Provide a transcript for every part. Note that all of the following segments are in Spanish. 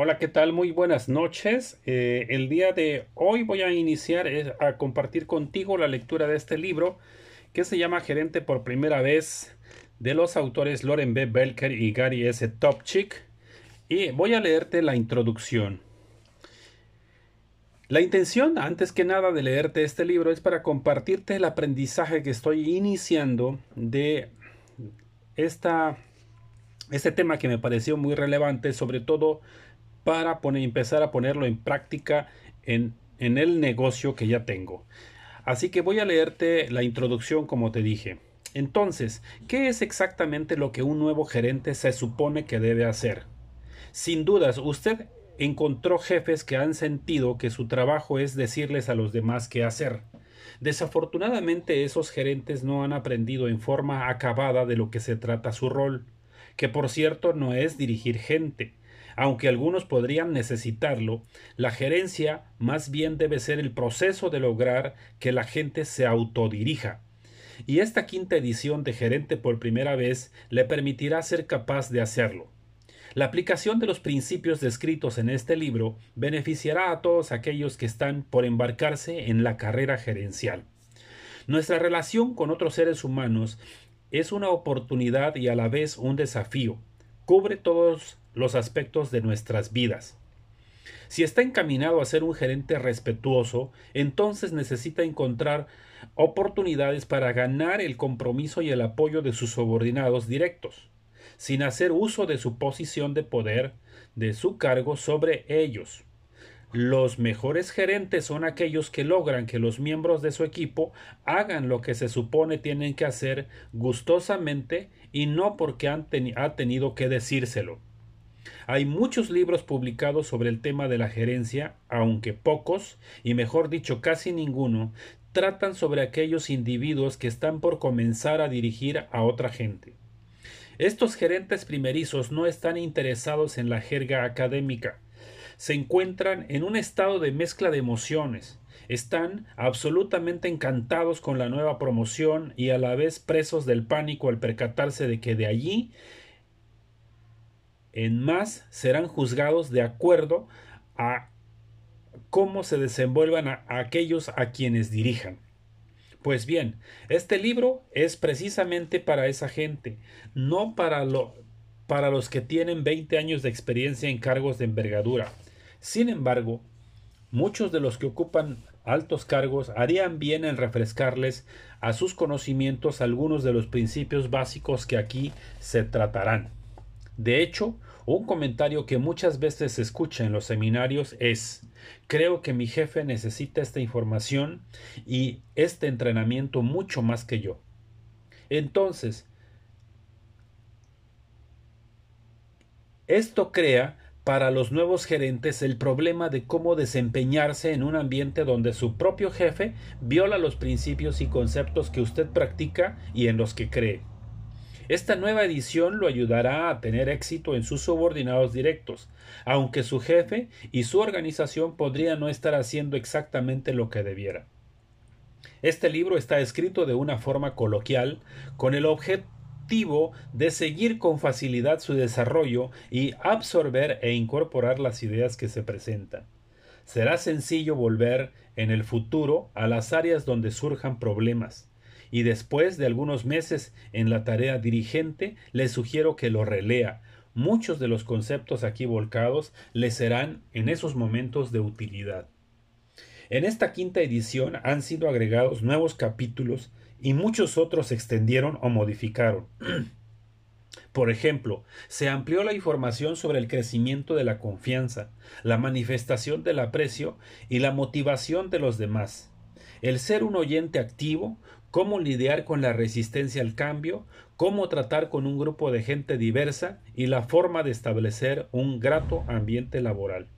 Hola, ¿qué tal? Muy buenas noches. Eh, el día de hoy voy a iniciar eh, a compartir contigo la lectura de este libro que se llama Gerente por primera vez de los autores Loren B. Belker y Gary S. Topchick. Y voy a leerte la introducción. La intención, antes que nada, de leerte este libro es para compartirte el aprendizaje que estoy iniciando de esta, este tema que me pareció muy relevante, sobre todo para empezar a ponerlo en práctica en, en el negocio que ya tengo. Así que voy a leerte la introducción como te dije. Entonces, ¿qué es exactamente lo que un nuevo gerente se supone que debe hacer? Sin dudas, usted encontró jefes que han sentido que su trabajo es decirles a los demás qué hacer. Desafortunadamente esos gerentes no han aprendido en forma acabada de lo que se trata su rol, que por cierto no es dirigir gente, aunque algunos podrían necesitarlo, la gerencia más bien debe ser el proceso de lograr que la gente se autodirija. Y esta quinta edición de Gerente por primera vez le permitirá ser capaz de hacerlo. La aplicación de los principios descritos en este libro beneficiará a todos aquellos que están por embarcarse en la carrera gerencial. Nuestra relación con otros seres humanos es una oportunidad y a la vez un desafío. Cubre todos los aspectos de nuestras vidas. Si está encaminado a ser un gerente respetuoso, entonces necesita encontrar oportunidades para ganar el compromiso y el apoyo de sus subordinados directos, sin hacer uso de su posición de poder, de su cargo sobre ellos. Los mejores gerentes son aquellos que logran que los miembros de su equipo hagan lo que se supone tienen que hacer gustosamente y no porque han ha tenido que decírselo. Hay muchos libros publicados sobre el tema de la gerencia, aunque pocos, y mejor dicho casi ninguno, tratan sobre aquellos individuos que están por comenzar a dirigir a otra gente. Estos gerentes primerizos no están interesados en la jerga académica, se encuentran en un estado de mezcla de emociones, están absolutamente encantados con la nueva promoción y a la vez presos del pánico al percatarse de que de allí en más serán juzgados de acuerdo a cómo se desenvuelvan a, aquellos a quienes dirijan. Pues bien, este libro es precisamente para esa gente, no para, para los que tienen 20 años de experiencia en cargos de envergadura. Sin embargo, muchos de los que ocupan altos cargos harían bien en refrescarles a sus conocimientos algunos de los principios básicos que aquí se tratarán. De hecho, un comentario que muchas veces se escucha en los seminarios es creo que mi jefe necesita esta información y este entrenamiento mucho más que yo. Entonces, esto crea para los nuevos gerentes el problema de cómo desempeñarse en un ambiente donde su propio jefe viola los principios y conceptos que usted practica y en los que cree. Esta nueva edición lo ayudará a tener éxito en sus subordinados directos, aunque su jefe y su organización podrían no estar haciendo exactamente lo que debiera. Este libro está escrito de una forma coloquial, con el objetivo de seguir con facilidad su desarrollo y absorber e incorporar las ideas que se presentan. Será sencillo volver en el futuro a las áreas donde surjan problemas, y después de algunos meses en la tarea dirigente, le sugiero que lo relea. Muchos de los conceptos aquí volcados le serán en esos momentos de utilidad. En esta quinta edición han sido agregados nuevos capítulos y muchos otros se extendieron o modificaron. Por ejemplo, se amplió la información sobre el crecimiento de la confianza, la manifestación del aprecio y la motivación de los demás. El ser un oyente activo, cómo lidiar con la resistencia al cambio, cómo tratar con un grupo de gente diversa y la forma de establecer un grato ambiente laboral.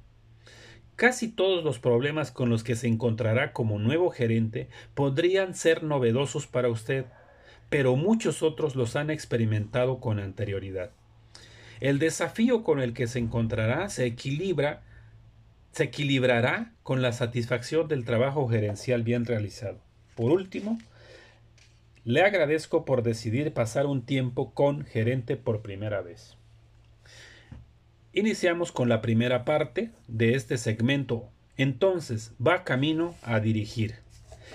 Casi todos los problemas con los que se encontrará como nuevo gerente podrían ser novedosos para usted, pero muchos otros los han experimentado con anterioridad. El desafío con el que se encontrará se equilibra se equilibrará con la satisfacción del trabajo gerencial bien realizado. Por último, le agradezco por decidir pasar un tiempo con gerente por primera vez. Iniciamos con la primera parte de este segmento. Entonces, va camino a dirigir.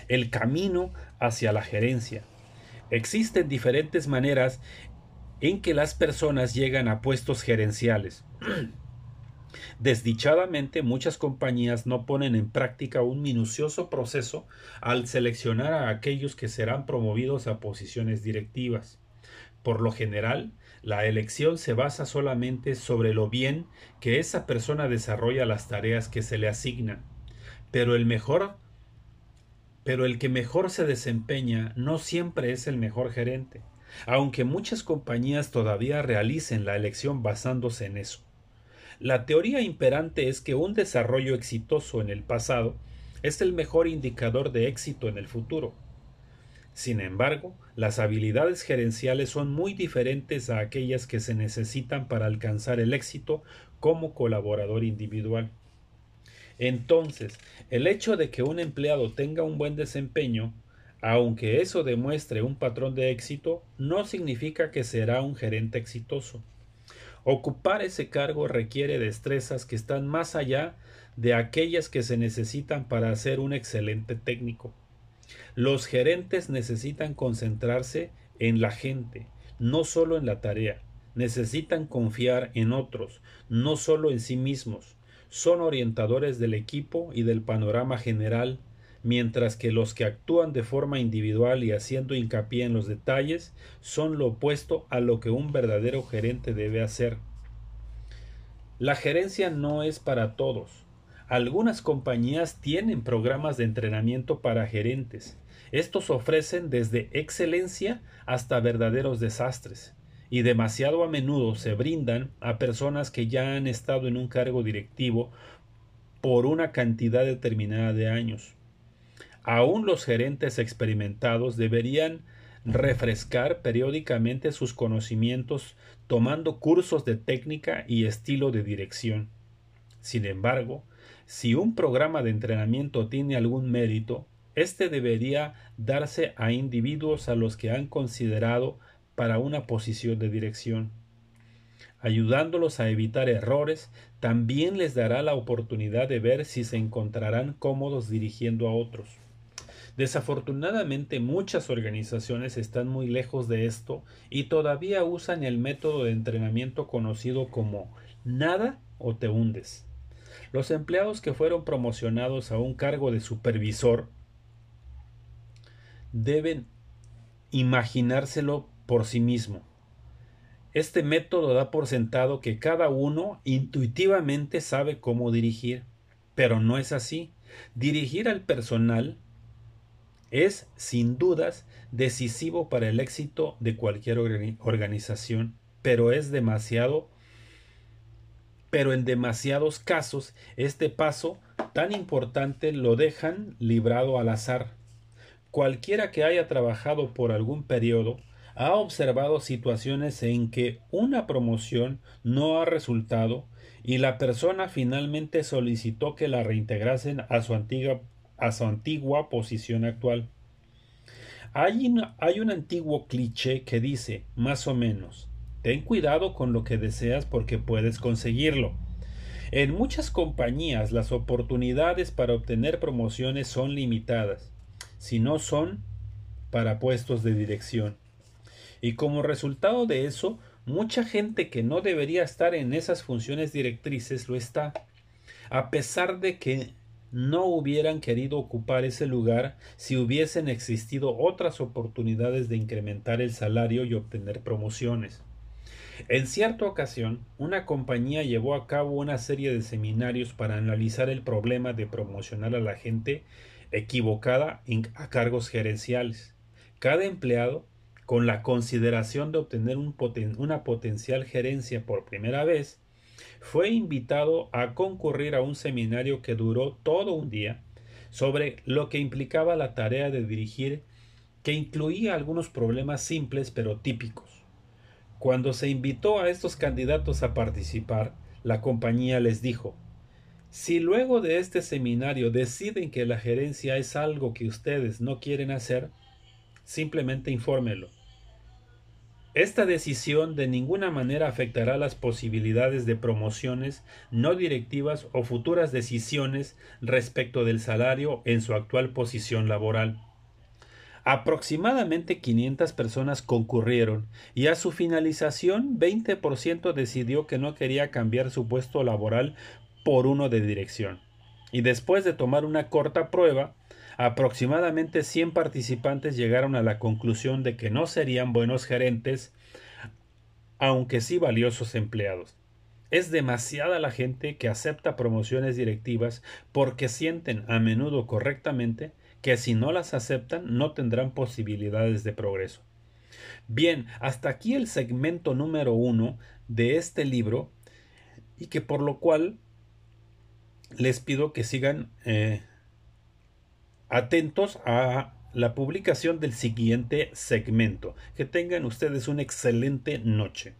El camino hacia la gerencia. Existen diferentes maneras en que las personas llegan a puestos gerenciales. Desdichadamente, muchas compañías no ponen en práctica un minucioso proceso al seleccionar a aquellos que serán promovidos a posiciones directivas. Por lo general, la elección se basa solamente sobre lo bien que esa persona desarrolla las tareas que se le asignan. Pero el mejor pero el que mejor se desempeña no siempre es el mejor gerente, aunque muchas compañías todavía realicen la elección basándose en eso. La teoría imperante es que un desarrollo exitoso en el pasado es el mejor indicador de éxito en el futuro. Sin embargo, las habilidades gerenciales son muy diferentes a aquellas que se necesitan para alcanzar el éxito como colaborador individual. Entonces, el hecho de que un empleado tenga un buen desempeño, aunque eso demuestre un patrón de éxito, no significa que será un gerente exitoso. Ocupar ese cargo requiere destrezas que están más allá de aquellas que se necesitan para ser un excelente técnico. Los gerentes necesitan concentrarse en la gente, no solo en la tarea. Necesitan confiar en otros, no solo en sí mismos. Son orientadores del equipo y del panorama general, mientras que los que actúan de forma individual y haciendo hincapié en los detalles son lo opuesto a lo que un verdadero gerente debe hacer. La gerencia no es para todos. Algunas compañías tienen programas de entrenamiento para gerentes. Estos ofrecen desde excelencia hasta verdaderos desastres y demasiado a menudo se brindan a personas que ya han estado en un cargo directivo por una cantidad determinada de años. Aún los gerentes experimentados deberían refrescar periódicamente sus conocimientos tomando cursos de técnica y estilo de dirección. Sin embargo, si un programa de entrenamiento tiene algún mérito, éste debería darse a individuos a los que han considerado para una posición de dirección. Ayudándolos a evitar errores, también les dará la oportunidad de ver si se encontrarán cómodos dirigiendo a otros. Desafortunadamente muchas organizaciones están muy lejos de esto y todavía usan el método de entrenamiento conocido como nada o te hundes. Los empleados que fueron promocionados a un cargo de supervisor deben imaginárselo por sí mismo. Este método da por sentado que cada uno intuitivamente sabe cómo dirigir, pero no es así. Dirigir al personal es, sin dudas, decisivo para el éxito de cualquier organización, pero es demasiado pero en demasiados casos este paso tan importante lo dejan librado al azar. Cualquiera que haya trabajado por algún periodo ha observado situaciones en que una promoción no ha resultado y la persona finalmente solicitó que la reintegrasen a su antigua, a su antigua posición actual. Hay, hay un antiguo cliché que dice, más o menos, ten cuidado con lo que deseas porque puedes conseguirlo. En muchas compañías las oportunidades para obtener promociones son limitadas, si no son para puestos de dirección. Y como resultado de eso, mucha gente que no debería estar en esas funciones directrices lo está, a pesar de que no hubieran querido ocupar ese lugar si hubiesen existido otras oportunidades de incrementar el salario y obtener promociones. En cierta ocasión, una compañía llevó a cabo una serie de seminarios para analizar el problema de promocionar a la gente equivocada a cargos gerenciales. Cada empleado con la consideración de obtener una potencial gerencia por primera vez, fue invitado a concurrir a un seminario que duró todo un día sobre lo que implicaba la tarea de dirigir, que incluía algunos problemas simples pero típicos. Cuando se invitó a estos candidatos a participar, la compañía les dijo Si luego de este seminario deciden que la gerencia es algo que ustedes no quieren hacer, simplemente infórmelo. Esta decisión de ninguna manera afectará las posibilidades de promociones no directivas o futuras decisiones respecto del salario en su actual posición laboral. Aproximadamente 500 personas concurrieron y a su finalización 20% decidió que no quería cambiar su puesto laboral por uno de dirección. Y después de tomar una corta prueba, aproximadamente 100 participantes llegaron a la conclusión de que no serían buenos gerentes, aunque sí valiosos empleados. Es demasiada la gente que acepta promociones directivas porque sienten a menudo correctamente que si no las aceptan no tendrán posibilidades de progreso. Bien, hasta aquí el segmento número uno de este libro y que por lo cual les pido que sigan eh, atentos a la publicación del siguiente segmento. Que tengan ustedes una excelente noche.